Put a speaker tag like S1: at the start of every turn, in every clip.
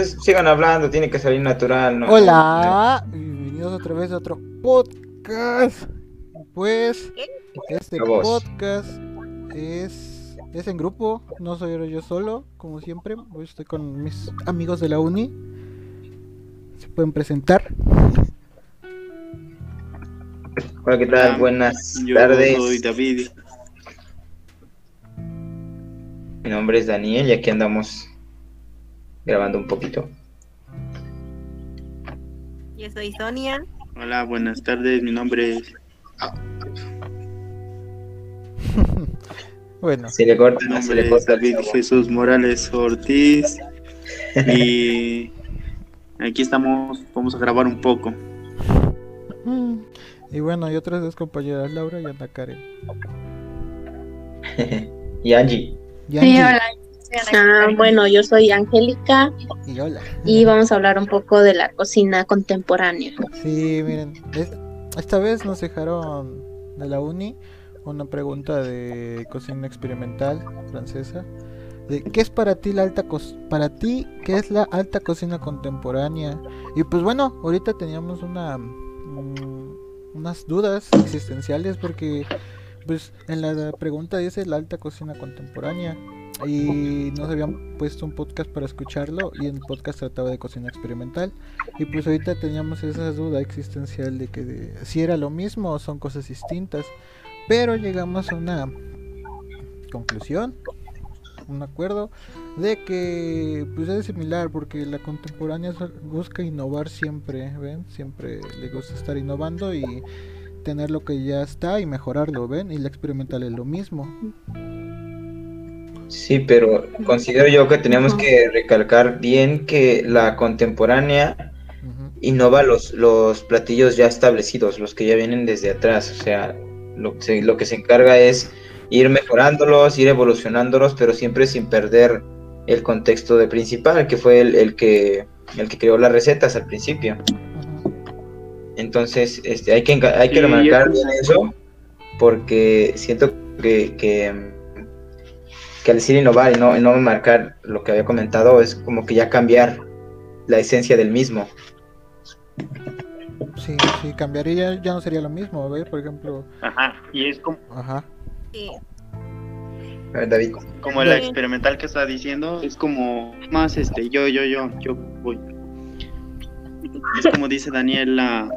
S1: Entonces sigan hablando, tiene que salir natural. ¿no?
S2: Hola, bienvenidos otra vez a otro podcast. Pues este podcast es, es en grupo, no soy yo solo, como siempre. Hoy estoy con mis amigos de la uni. Se pueden presentar.
S1: Hola, ¿qué tal? Buenas tardes.
S3: Soy David.
S1: Mi nombre es Daniel y aquí andamos grabando un poquito.
S4: Yo soy Sonia.
S3: Hola, buenas tardes. Mi nombre es.
S2: bueno,
S1: Se le corta,
S3: Mi
S1: se
S3: nombre es. David Jesús Morales Ortiz. Y aquí estamos. Vamos a grabar un poco.
S2: mm, y bueno, y otras dos compañeras, Laura y Ana Karen.
S1: y Angie.
S2: Y
S5: Sí,
S2: Angie,
S5: hola. Ah, bueno, yo soy Angélica
S2: y hola.
S5: y vamos a hablar un poco de la cocina contemporánea.
S2: Sí, miren, es- esta vez nos dejaron de la uni una pregunta de cocina experimental francesa. De, ¿Qué es para ti la alta co- para ti qué es la alta cocina contemporánea? Y pues bueno, ahorita teníamos una mm, unas dudas existenciales porque pues en la pregunta dice la alta cocina contemporánea y nos habían puesto un podcast para escucharlo y el podcast trataba de cocina experimental. Y pues ahorita teníamos esa duda existencial de que de- si era lo mismo o son cosas distintas. Pero llegamos a una conclusión un acuerdo de que pues es similar porque la contemporánea busca innovar siempre ven siempre le gusta estar innovando y tener lo que ya está y mejorarlo ven y la experimental es lo mismo
S1: Sí, pero considero yo que tenemos que recalcar bien que la contemporánea innova los, los platillos ya establecidos, los que ya vienen desde atrás. O sea, lo que se, lo que se encarga es ir mejorándolos, ir evolucionándolos, pero siempre sin perder el contexto de principal, que fue el, el que, el que creó las recetas al principio. Entonces, este, hay que, hay que
S3: Sí,
S1: remarcar bien eso, porque siento que, que, que al decir innovar y no, y no marcar lo que había comentado, es como que ya cambiar la esencia del mismo.
S2: sí sí cambiaría ya no sería lo mismo ¿ves? por ejemplo
S3: Ajá. Y es como,
S2: ajá
S4: Sí.
S1: A ver, David.
S3: como la experimental que está diciendo. Es como más este. Yo, yo, yo. Yo voy. Es como dice Daniel, la,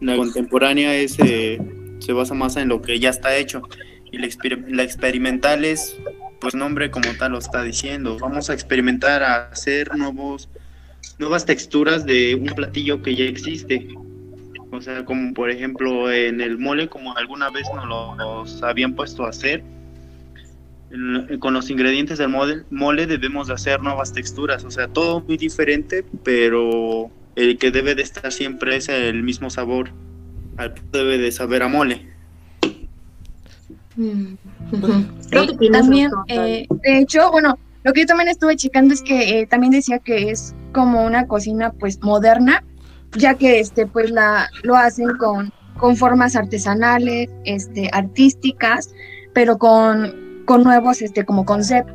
S3: la contemporánea es, eh, se basa más en lo que ya está hecho. Y la, exper- la experimental es, pues nombre como tal lo está diciendo. Vamos a experimentar a hacer nuevos, nuevas texturas de un platillo que ya existe. O sea, como por ejemplo en el mole, como alguna vez nos lo- habían puesto a hacer. Con los ingredientes del mole, mole debemos de hacer nuevas texturas. O sea, todo muy diferente, pero el que debe de estar siempre es el mismo sabor. Al debe de saber a mole.
S5: Mm,
S2: Pues.
S6: Creo que también, eh, de hecho, bueno, lo que yo también estuve checando es que eh, también decía que es como una cocina pues moderna, ya que este pues la lo hacen con, con formas artesanales, este artísticas, pero con, con nuevos este como conceptos,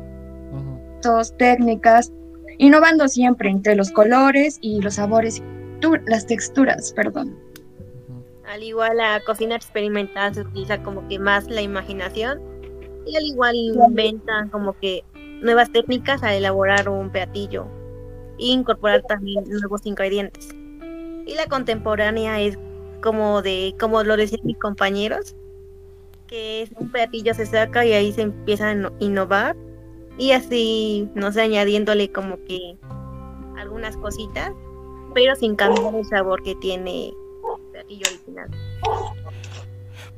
S6: técnicas, innovando siempre entre los colores y los sabores, tu- las texturas, perdón.
S4: Al igual la cocina experimental se utiliza como que más la imaginación y al igual inventan como que nuevas técnicas al elaborar un platillo e incorporar también nuevos ingredientes. Y la contemporánea es como de, como lo decían mis compañeros, que un platillo se saca y ahí se empieza a inno- innovar y así, no sé, añadiéndole como que algunas cositas, pero sin cambiar el sabor que tiene platillo original.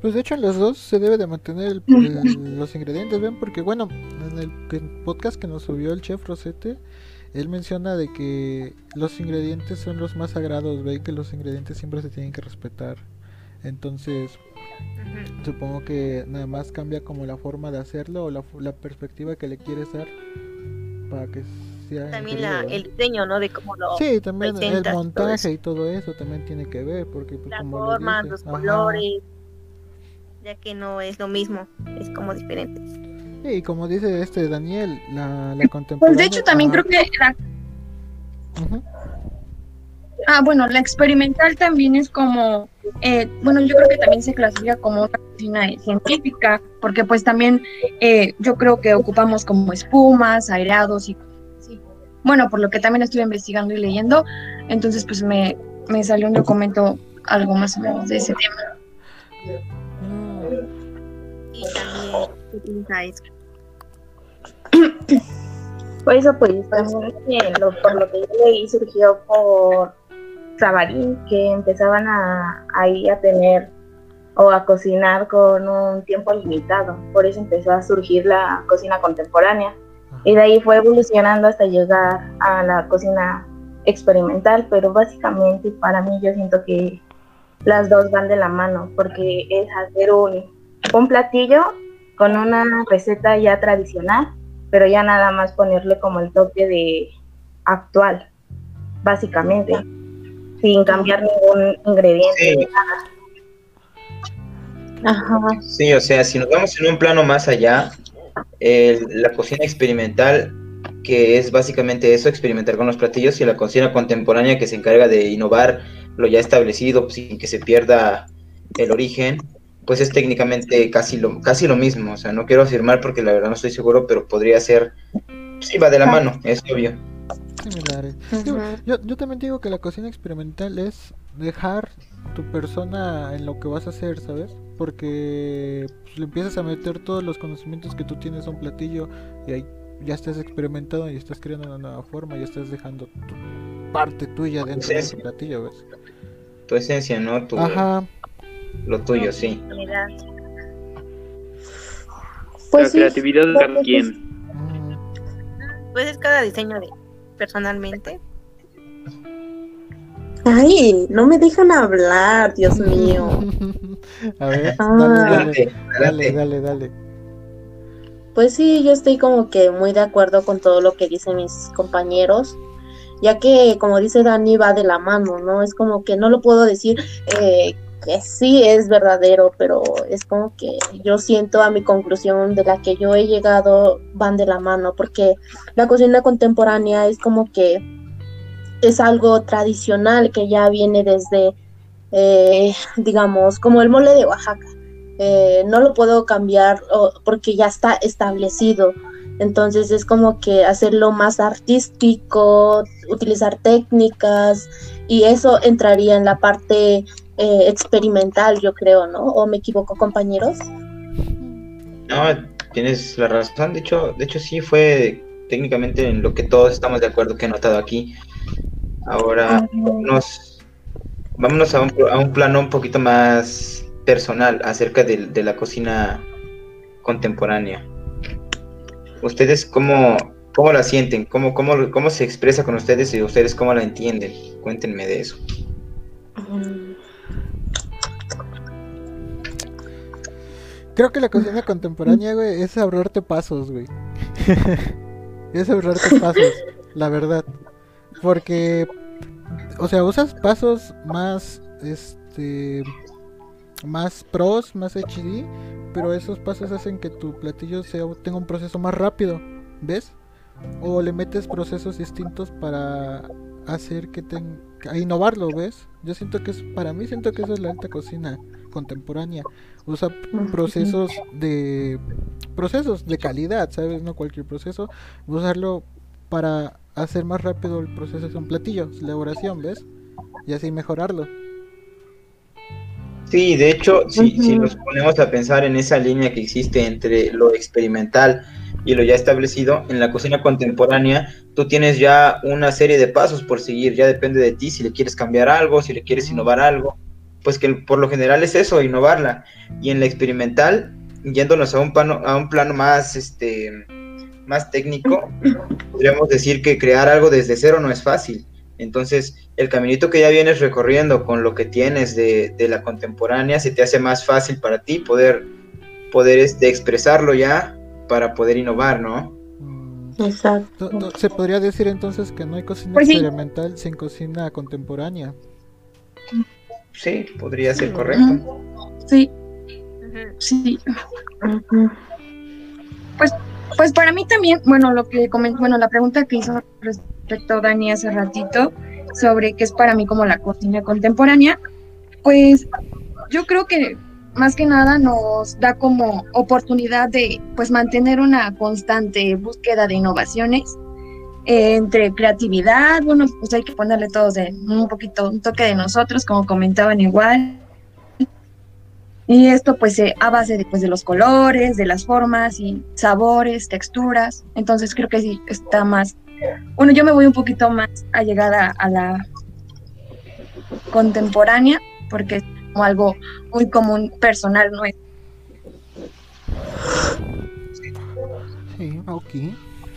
S2: Pues de hecho en los dos se debe de mantener el- el- los ingredientes, ¿ven? Porque bueno, en el podcast que nos subió el chef Rosete, él menciona de que los ingredientes son los más sagrados, ven que los ingredientes siempre se tienen que respetar. Entonces, supongo que nada más cambia como la forma de hacerlo o la, la perspectiva que le quieres dar para que
S4: También la, el diseño, ¿no? De cómo lo...
S2: Sí, también el
S4: presentas todo
S2: montaje y todo eso también tiene que ver, porque pues,
S4: las
S2: como lo
S4: formas,
S2: dice,
S4: los
S2: ajá.
S4: colores, ya que no es lo mismo, es como diferente.
S2: Sí, y como dice este Daniel, la, la
S6: Pues de hecho también
S2: ajá.
S6: creo que la. Ah, bueno, la experimental también es como, eh, bueno, yo creo que también se clasifica como una cocina científica, porque pues también eh, yo creo que ocupamos como espumas, aireados y. Bueno, por lo que también estuve investigando y leyendo, entonces pues me, me salió un documento algo más o menos de ese tema.
S2: Mm,
S4: Y también eso.
S7: Por eso, pues, también que lo- por lo que yo leí surgió por Sabarín, que empezaban a, ahí a tener o a cocinar con un tiempo limitado. Por eso empezó a surgir la cocina contemporánea. Y de ahí fue evolucionando hasta llegar a la cocina experimental, pero básicamente para mí yo siento que las dos van de la mano, porque es hacer un, un platillo con una receta ya tradicional, pero ya nada más ponerle como el toque de actual, básicamente, sin cambiar ningún ingrediente.
S1: Sí.
S7: ni nada. Ajá.
S1: Sí, o sea, si nos vamos en un plano más allá, el- la cocina experimental, que es básicamente eso, experimentar con los platillos, y la cocina contemporánea que se encarga de innovar lo ya establecido sin que se pierda el origen, pues es técnicamente casi lo, casi lo mismo. O sea, no quiero afirmar porque la verdad no estoy seguro, pero podría ser, sí, va de la mano, es obvio.
S2: similares. Digo, yo, yo también digo que la cocina experimental es dejar tu persona en lo que vas a hacer, ¿sabes? Porque pues, le empiezas a meter todos los conocimientos que tú tienes a un platillo y ahí ya estás experimentando y estás creando una nueva forma y estás dejando tu parte tuya dentro de
S1: sí.
S2: platillo, ¿ves?
S1: Tu esencia, ¿no? Tu,
S2: Ajá.
S1: lo tuyo, sí.
S7: Pues
S3: la
S7: sí,
S3: creatividad de cada
S7: pues,
S3: quien.
S2: Mm,
S4: Pues es cada diseño de personalmente.
S7: Ay, no me dejan hablar, Dios mío.
S2: a ver,
S7: Ah.
S2: dale, dale, dale, dale.
S7: Pues sí, yo estoy como que muy de acuerdo con todo lo que dicen mis compañeros, ya que como dice Dani va de la mano, ¿no? Es como que no lo puedo decir eh, que sí es verdadero, pero es como que yo siento a mi conclusión de la que yo he llegado van de la mano, porque la cocina contemporánea es como que es algo tradicional que ya viene desde, eh, digamos, como el mole de Oaxaca eh, no lo puedo cambiar porque ya está establecido. Entonces es como que hacerlo más artístico, utilizar técnicas y eso entraría en la parte eh, experimental, yo creo, ¿no? ¿O me equivoco, compañeros?
S1: No, tienes la razón. De hecho, de hecho sí fue técnicamente en lo que todos estamos de acuerdo que he notado aquí. Ahora, vámonos, vámonos a, un, a un plano un poquito más personal acerca de, de la cocina contemporánea. ¿Ustedes cómo, cómo la sienten? ¿Cómo, cómo, ¿Cómo se expresa con ustedes y ustedes cómo la entienden? Cuéntenme de eso.
S2: Creo que la cocina contemporánea, güey, es ahorrarte pasos, güey. es ahorrarte pasos, la verdad. Porque, o sea, usas pasos más, este, más pros, más HD, pero esos pasos hacen que tu platillo sea, tenga un proceso más rápido, ¿ves? O le metes procesos distintos para hacer que ten, a innovarlo, ¿ves? Yo siento que es, para mí siento que eso es la alta cocina contemporánea. Usa procesos de procesos de calidad, ¿sabes? No cualquier proceso, usarlo para hacer más rápido el proceso de un platillo, su elaboración, ¿ves? Y así mejorarlo.
S1: Sí, de hecho, si, si nos ponemos a pensar en esa línea que existe entre lo experimental y lo ya establecido, en la cocina contemporánea tú tienes ya una serie de pasos por seguir, ya depende de ti si le quieres cambiar algo, si le quieres innovar algo, pues que por lo general es eso, innovarla. Y en la experimental, yéndonos a un plano, a un plano más, este, más técnico, podríamos decir que crear algo desde cero no es fácil. Entonces, el caminito que ya vienes recorriendo con lo que tienes de, de la contemporánea se te hace más fácil para ti poder, poder este, expresarlo ya para poder innovar, ¿no?
S2: Mm,
S7: Exacto.
S2: to- to- Se podría decir entonces que no hay cocina
S6: Pues sí.
S2: experimental sin cocina contemporánea.
S1: Sí, podría ser correcto.
S6: Sí, sí.
S7: Ujú.
S6: Pues para mí también, bueno, lo que comen- bueno, la pregunta que hizo respecto respecto Dani hace ratito sobre qué es para mí como la cocina contemporánea, pues yo creo que más que nada nos da como oportunidad de pues mantener una constante búsqueda de innovaciones eh, entre creatividad, bueno, pues hay que ponerle todos de un poquito, un toque de nosotros, como comentaban igual. Y esto pues eh, a base de, pues, de los colores, de las formas y sabores, texturas. Entonces creo que sí está más, bueno, yo me voy un poquito más allegada a la contemporánea, porque es como algo muy común, personal, ¿no? es
S2: Sí, ok.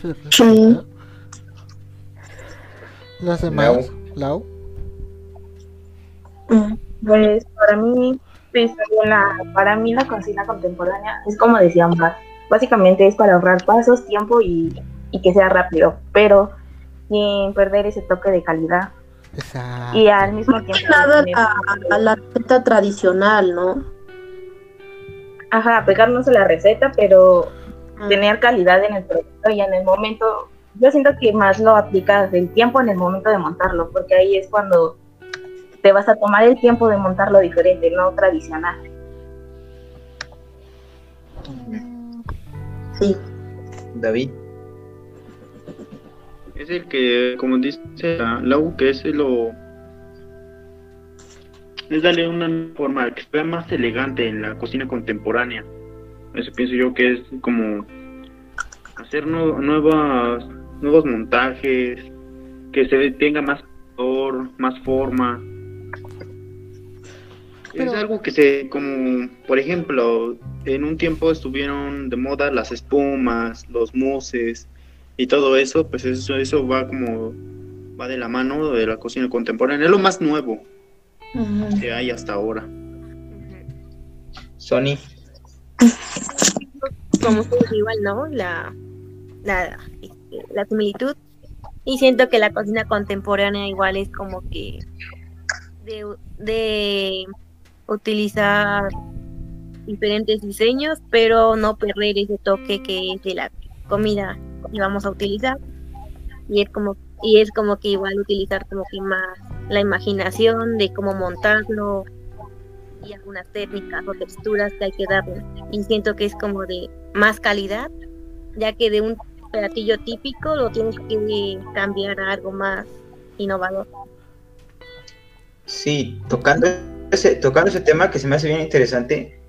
S2: Se
S7: Sí.
S2: Las demás, Lau.
S7: Mm,
S8: Pues para mí, pues, la, para mí la cocina contemporánea es como decía Mar, básicamente es para ahorrar pasos, tiempo y, y que sea rápido, pero sin perder ese toque de calidad
S2: Exacto.
S8: y al mismo tiempo
S7: Nada a, a la receta tradicional, ¿no?
S8: ajá, pegarnos a la receta, pero
S7: Mm.
S8: tener calidad en el producto y en el momento, yo siento que más lo aplicas el tiempo en el momento de montarlo, porque ahí es cuando te vas a tomar el tiempo de montarlo diferente, no tradicional.
S7: Sí.
S1: David.
S3: Es el que, como dice la Lau, que es lo. Es darle una forma que sea más elegante en la cocina contemporánea. Eso pienso yo que es como hacer nue- nuevas, nuevos montajes, que se tenga más color, más forma.
S2: Pero-
S3: Es algo que se, como, por ejemplo, en un tiempo estuvieron de moda las espumas, los mousses y todo eso, pues eso, eso va como, va de la mano de la cocina contemporánea. Es lo más nuevo que hay hasta ahora.
S1: Sony.
S4: como igual, ¿no? La, la, este, la similitud. Y siento que la cocina contemporánea igual es como que de, de utilizar diferentes diseños, pero no perder ese toque que es de la comida que vamos a utilizar. Y es como y es como que igual utilizar como que más la imaginación de cómo montarlo y algunas técnicas o texturas que hay que darle. Y siento que es como de más calidad, ya que de un platillo típico lo tienes que cambiar a algo más innovador.
S1: Sí, tocando ese, tocando ese tema que se me hace bien interesante.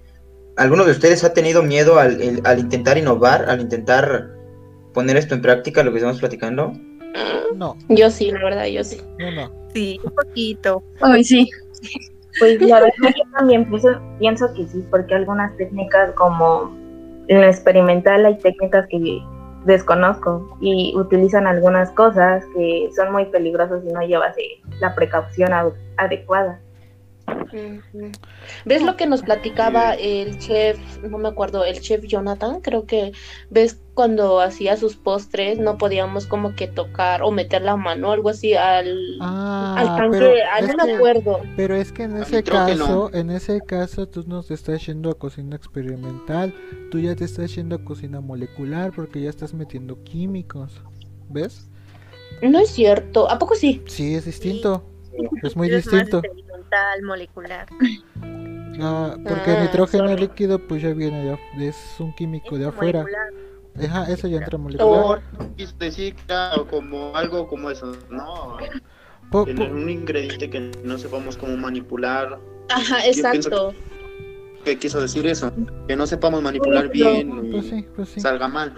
S1: ¿Alguno de ustedes ha tenido miedo al, el- al intentar innovar, al intentar poner esto en práctica, lo que estamos platicando?
S2: No,
S7: Yo sí, la verdad, yo sí.
S2: no, no.
S4: Sí, un poquito.
S6: Ay, sí.
S8: Pues la verdad yo también pienso, pienso que sí, porque algunas técnicas como en lo experimental hay técnicas que desconozco y utilizan algunas cosas que son muy peligrosas si no llevas eh, la precaución ad- adecuada.
S7: ¿Ves lo que nos platicaba el chef, no me acuerdo, el chef Jonathan? Creo que ves cuando hacía sus postres no podíamos como que tocar o meter la mano, algo así al, al
S2: Ah,
S7: tanque,
S2: pero
S7: ah,
S2: es
S7: no acuerdo.
S2: pero es que en ese caso, en ese caso tú nos estás yendo a cocina experimental, tú ya te estás yendo a cocina molecular porque ya estás metiendo químicos, ¿ves?
S7: No es cierto, ¿a poco sí?
S2: Sí, es distinto, es muy
S4: más experimental, molecular.
S2: Ah, porque el
S7: Ah,
S2: nitrógeno
S7: sorry.
S2: líquido pues ya viene de, es un químico de afuera.
S4: molecular.
S2: Ajá, eso ya entra molecular.
S3: No, quise decir claro, como algo como eso, no,
S2: Po-
S3: un ingrediente que no sepamos cómo manipular.
S7: Ajá, exacto.
S3: ¿Qué quiso decir eso? Que no sepamos manipular bien
S2: pues
S3: y
S2: sí, pues sí.
S3: salga mal.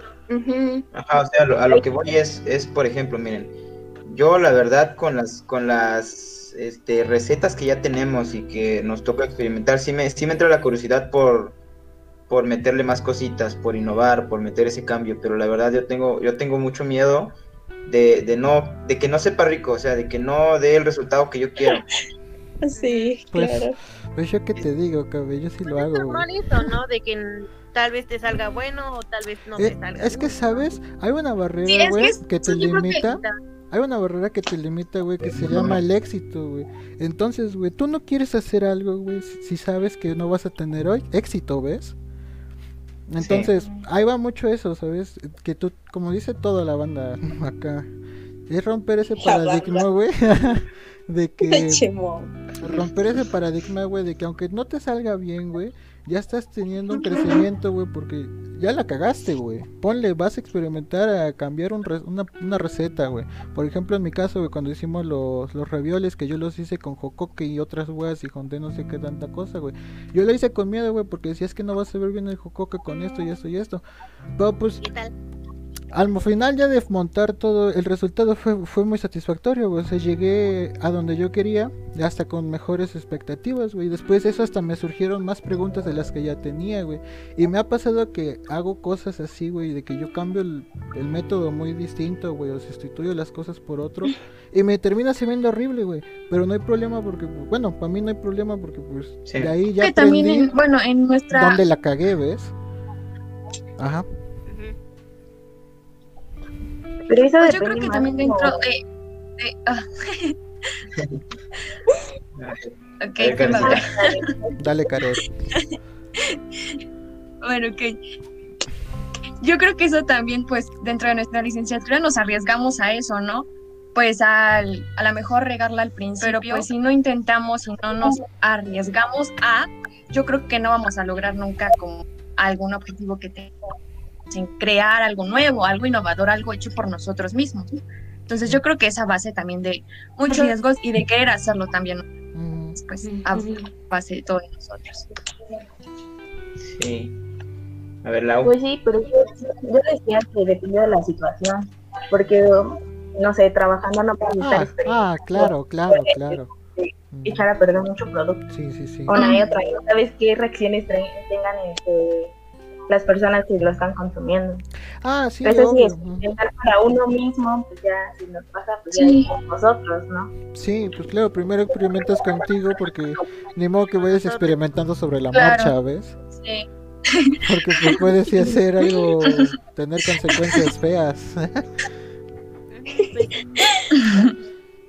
S1: Ajá, o sea, lo- a lo que voy es, es, por ejemplo, miren, yo la verdad con las, con las este, recetas que ya tenemos y que nos toca experimentar, sí me, sí me entra la curiosidad por, por meterle más cositas, por innovar, por meter ese cambio, pero la verdad yo tengo, yo tengo mucho miedo de, de no, de que no sepa rico, o sea, de que no dé el resultado que yo quiero.
S7: Sí,
S2: Pues,
S7: claro.
S2: Pues yo qué te digo, cabrón, yo sí lo
S4: Es
S2: hago, güey.
S4: normal eso, ¿no? De que tal vez te salga bueno o tal vez no
S2: Eh,
S4: te salga.
S2: es que, ¿sabes? Hay una
S6: Sí,
S2: barrera,
S6: que
S2: güey,
S6: es-
S2: que te
S6: sí, creo que-
S2: limita. Hay una barrera que te limita, güey, que se llama el éxito, güey. Entonces, güey, tú no quieres hacer algo, güey, si sabes que no vas a tener hoy éxito, ¿ves? Entonces, ahí va mucho eso, ¿sabes? Que tú, como dice toda la banda acá, Es romper ese paradigma, güey. de que romper ese paradigma, güey, de que aunque no te salga bien, güey, ya estás teniendo un crecimiento, güey, porque ya la cagaste, güey. Ponle, vas a experimentar a cambiar una, una receta, güey. Por ejemplo, en mi caso, güey, cuando hicimos los, los ravioles, que yo los hice con jocoque y otras weas y con no sé qué tanta cosa, güey. Yo lo hice con miedo, güey, porque decía es que no vas a ver bien el jocoque con esto y esto y esto. Pero pues
S4: ¿Qué tal?
S2: Al final ya de montar todo, el resultado fue, fue muy satisfactorio, güey. O sea, llegué a donde yo quería, hasta con mejores expectativas, güey. Después de eso hasta me surgieron más preguntas de las que ya tenía, güey. Y me ha pasado que hago cosas así, güey, de que yo cambio el, el método muy distinto, güey, o sustituyo las cosas por otro. Y me termina siendo horrible, güey. Pero no hay problema porque, bueno, para mí no hay problema porque, pues,
S1: Sí.
S2: de ahí ya
S6: que también, en, bueno, en nuestra...
S2: dónde la cagué, ¿ves? Ajá.
S4: Ujú.
S8: Pero eso
S6: Pues yo creo que también
S8: como-
S6: dentro de... de- ah, ok,
S1: Karen.
S2: Dale, Karen.
S6: Bueno, ok. Yo creo que eso también, pues, dentro de nuestra licenciatura nos arriesgamos a eso, ¿no? Pues al, a lo mejor regarla al principio, pero pues si no intentamos y no nos arriesgamos a, yo creo que no vamos a lograr nunca con algún objetivo que tengamos en crear algo nuevo, algo innovador, algo hecho por nosotros mismos. Entonces yo creo que esa base también de muchos riesgos y de querer hacerlo también, pues, a base de todos nosotros.
S1: Sí. A ver, Lau.
S8: Pues sí, pero yo, yo decía que depende de la situación, porque, no sé, trabajando no puedes estar
S2: Ah, ah, claro, claro, claro. Mm,
S8: echar a perder mucho producto.
S2: Sí, sí, sí.
S8: Una y otra, sabes qué reacciones tengan este, las personas que lo están consumiendo.
S2: Ah, sí,
S8: Eso sí,
S2: obvio.
S8: es
S2: mm.
S8: intentar para uno mismo, pues ya, si nos pasa, pues
S6: Sí.
S8: ya es con nosotros, ¿no?
S2: Sí, pues claro, primero experimentas contigo porque ni modo que vayas experimentando sobre la
S6: Claro.
S2: marcha, ¿ves?
S6: Sí.
S2: Porque pues puedes sí hacer algo, tener consecuencias feas.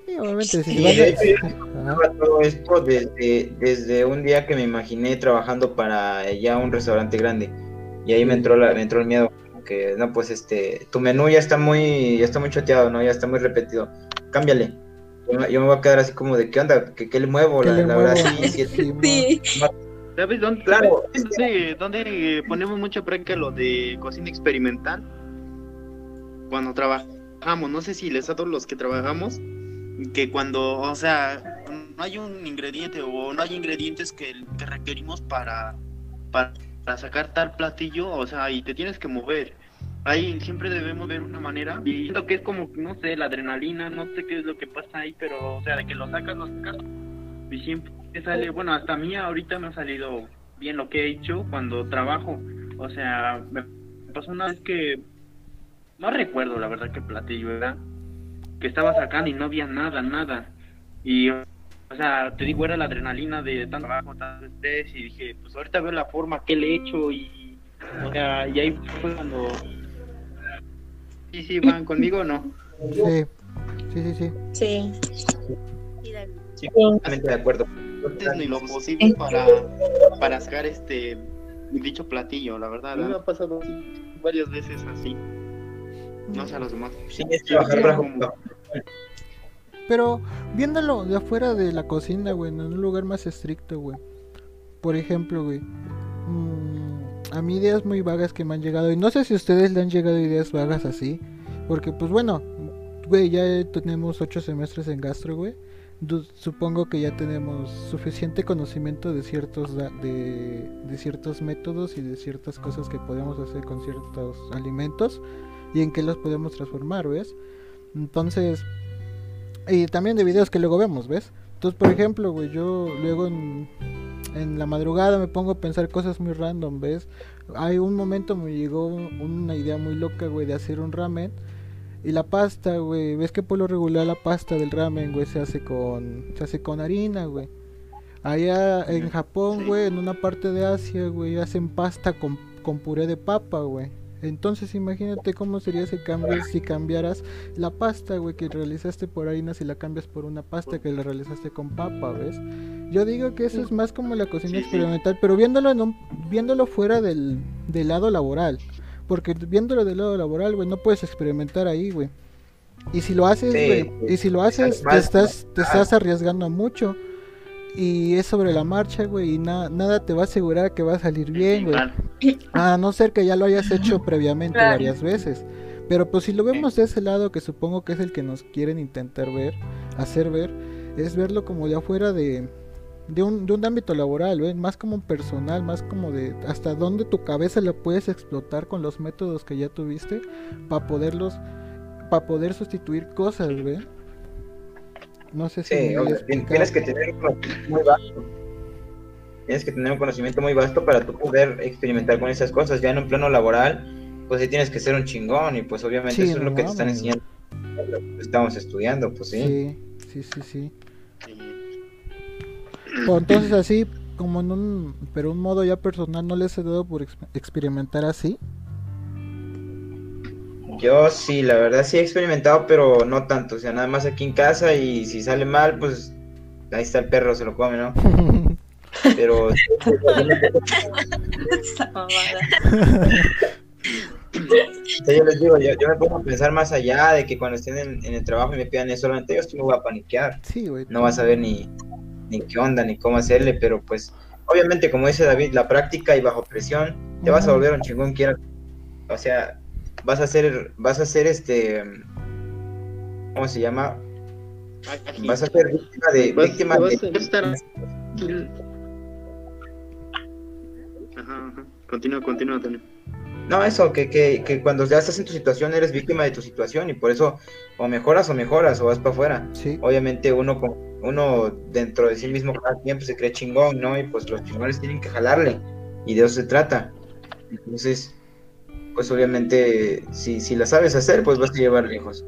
S2: Sí, obviamente, si
S1: Sí,
S2: vas
S1: de
S2: a-
S1: hecho,
S2: Ajá.
S1: Lleva todo esto desde, desde un día que me imaginé trabajando para ya un restaurante grande y ahí me entró la, me entró el miedo como que no pues este tu menú ya está muy ya está muy choteado no ya está muy repetido. Cámbiale. Yo, me- yo me voy a quedar así como de qué onda qué, qué le muevo
S2: ¿Qué
S1: la,
S2: le
S1: la verdad sí, sí,
S2: Sí,
S7: Sí.
S3: ¿Sabes dónde,
S1: Claro,
S3: sabes dónde, dónde ponemos mucha práctica lo de cocina experimental? Cuando trabajamos, no sé si les a todos los que trabajamos, que cuando, o sea, no hay un ingrediente o no hay ingredientes que, que requerimos para, para, para sacar tal platillo, o sea, y te tienes que mover. Ahí siempre debemos ver una manera. Y siento que es como, no sé, la adrenalina, no sé qué es lo que pasa ahí, pero, o sea, de que lo sacas, lo sacas. Y siempre sale, bueno, hasta a mí ahorita me ha salido bien lo que he hecho cuando trabajo. O sea, me pasó una vez que no recuerdo la verdad qué platillo era, que estaba sacando y no había nada, nada. Y, o sea, te digo, era la adrenalina de tanto trabajo, tanto estrés, y dije, pues ahorita veo la forma que le he hecho y, o sea, y ahí fue cuando... Sí, sí, van conmigo o no.
S2: Sí, sí, sí, sí.
S7: Sí.
S4: Sí,
S1: completamente de acuerdo
S3: Antes ni lo posible para, para sacar este dicho platillo, la verdad. Me ha pasado así, varias veces así. No sé a los demás.
S1: sí es trabajar bajo
S2: Pero viéndolo de afuera de la cocina, güey, en un lugar más estricto, güey. Por ejemplo, güey. mm, a mí ideas muy vagas que me han llegado. Y no sé si a ustedes le han llegado ideas vagas así. Porque, pues bueno, güey, ya tenemos ocho semestres en gastro, güey. Supongo que ya tenemos suficiente conocimiento de ciertos de, de ciertos métodos y de ciertas cosas que podemos hacer con ciertos alimentos y en qué los podemos transformar, ¿ves? Entonces, y también de videos que luego vemos, ¿ves? Entonces, por ejemplo, güey, yo luego en, en la madrugada me pongo a pensar cosas muy random, ¿ves? Hay un momento me llegó una idea muy loca, güey, de hacer un ramen. Y la pasta, güey, ves que por lo regular la pasta del ramen, güey, se hace con se hace con harina, güey. Allá en Japón, güey, en una parte de Asia, güey, hacen pasta con, con puré de papa, güey. Entonces imagínate cómo sería ese cambio si cambiaras la pasta, güey, que realizaste por harina si la cambias por una pasta que la realizaste con papa, ¿ves? Yo digo que eso es más como la cocina
S3: Sí, sí.
S2: experimental, pero viéndolo en un- viéndolo fuera del, del lado laboral. Porque viéndolo del lado laboral, güey, no puedes experimentar ahí, güey. Y si lo haces,
S1: Sí,
S2: güey,
S1: sí.
S2: y si lo haces, te estás, te estás arriesgando mucho. Y es sobre la marcha, güey, y na- nada te va a asegurar que va a salir bien, güey. A no ser que ya lo hayas hecho previamente
S8: Claro.
S2: varias veces. Pero pues si lo vemos de ese lado, que supongo que es el que nos quieren intentar ver, hacer ver, es verlo como de afuera de, de, un, de un ámbito laboral, ¿ven? más como un personal, más como de hasta dónde tu cabeza la puedes explotar con los métodos que ya tuviste para poderlos, para poder sustituir cosas, ¿ven? No sé si
S1: Sí, tienes que tener un conocimiento muy vasto. Tienes que tener un conocimiento muy vasto para tú poder experimentar con esas cosas. Ya en un plano laboral, pues sí tienes que ser un chingón y pues obviamente
S2: Sí,
S1: eso es lo que te están enseñando. Lo que Estamos estudiando, pues sí.
S2: Sí, sí, sí, sí. O entonces así, como en un, pero un modo ya personal, ¿no les he dado por ex- experimentar así?
S1: Yo sí, la verdad sí he experimentado, pero no tanto. O sea, nada más aquí en casa y si sale mal, pues ahí está el perro, se lo come, ¿no? Pero sea, yo les digo, yo, yo me pongo a pensar más allá de que cuando estén en, en el trabajo y me pidan eso solamente, yo estoy me voy a paniquear.
S2: sí, güey.
S1: no vas a ver ni, ni qué onda, ni cómo hacerle, pero pues obviamente como dice David, la práctica y bajo presión, te vas a volver un chingón quiera. O sea, vas a ser, vas a ser este, ¿cómo se llama? Vas a ser víctima de,
S3: Vas-
S1: víctima
S3: vas
S1: de-
S3: a estar- Ajá, ajá. Continúa, continúa, Antonio.
S1: No, eso, que, que, que cuando ya estás en tu situación eres víctima de tu situación y por eso o mejoras o mejoras o vas para afuera.
S2: Sí,
S1: Obviamente uno con, uno dentro de sí mismo cada tiempo se cree chingón, ¿no? Y pues los chingones tienen que jalarle y de eso se trata. Entonces, pues obviamente si, si la sabes hacer, pues vas a llevar lejos.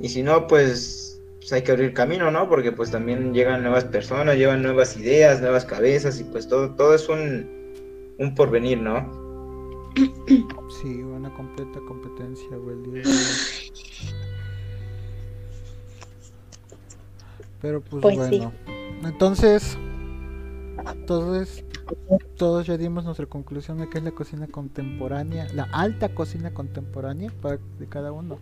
S1: Y si no, pues, pues hay que abrir camino, ¿no? Porque pues también llegan nuevas personas, llevan nuevas ideas, nuevas cabezas y pues todo, todo es un, un porvenir, ¿no?
S2: sí, una completa competencia, güey. Pero pues,
S5: Pues sí.
S2: bueno. Entonces, entonces, todos ya dimos nuestra conclusión de que es la cocina contemporánea, la alta cocina contemporánea para de cada uno.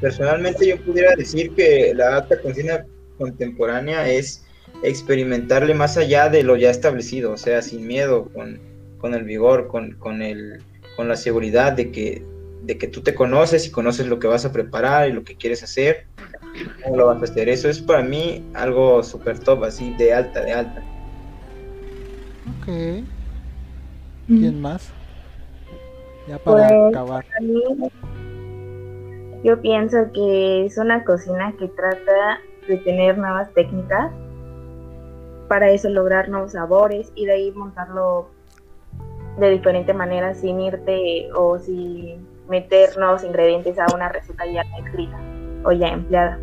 S1: Personalmente yo pudiera decir que la alta cocina contemporánea es experimentarle más allá de lo ya establecido, o sea, sin miedo, con, con el vigor, con, con, el, con la seguridad de que, de que tú te conoces y conoces lo que vas a preparar y lo que quieres hacer, cómo lo vas a hacer. Eso es para mí algo súper top, así de alta, de alta.
S2: Ok. ¿Quién más? Ya para
S8: Pues,
S2: acabar.
S8: A mí, yo pienso que es una cocina que trata de tener nuevas técnicas para eso lograr nuevos sabores y de ahí montarlo de diferente manera sin irte o sin meter nuevos ingredientes a una receta ya escrita o ya empleada.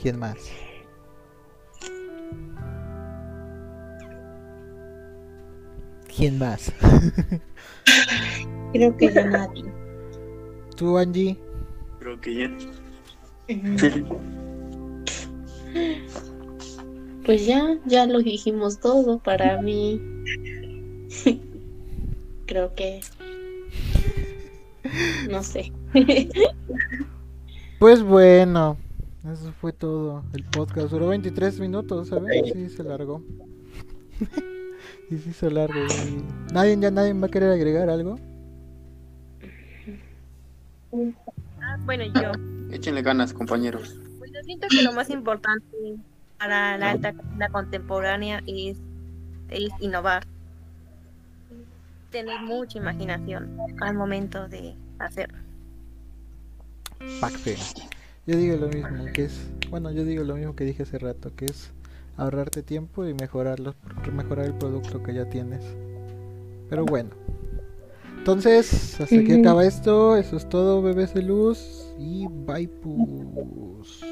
S2: ¿Quién más? ¿Quién más?
S5: Creo que ya nadie.
S2: ¿Tú, Angie?
S3: Creo que ya.
S5: Pues ya, ya lo dijimos todo para mí. Creo que. No sé.
S2: Pues bueno, eso fue todo. El podcast duró 23 minutos, ¿sabes? Sí, se largó. sí, sí, se largó. y- ¿Nadie, ya nadie va a querer agregar algo?
S4: Ah, bueno, yo.
S3: Échenle ganas, compañeros.
S4: Pues yo siento que lo más importante para la alta cocina contemporánea es, es innovar. Tener mucha imaginación al momento de hacerlo.
S2: Pacte. Yo digo lo mismo, que es, bueno, yo digo lo mismo que dije hace rato, que es ahorrarte tiempo y mejorarlo, mejorar el producto que ya tienes. Pero bueno. Entonces, hasta aquí acaba esto. Eso es todo, bebés de luz. Y bye, pues.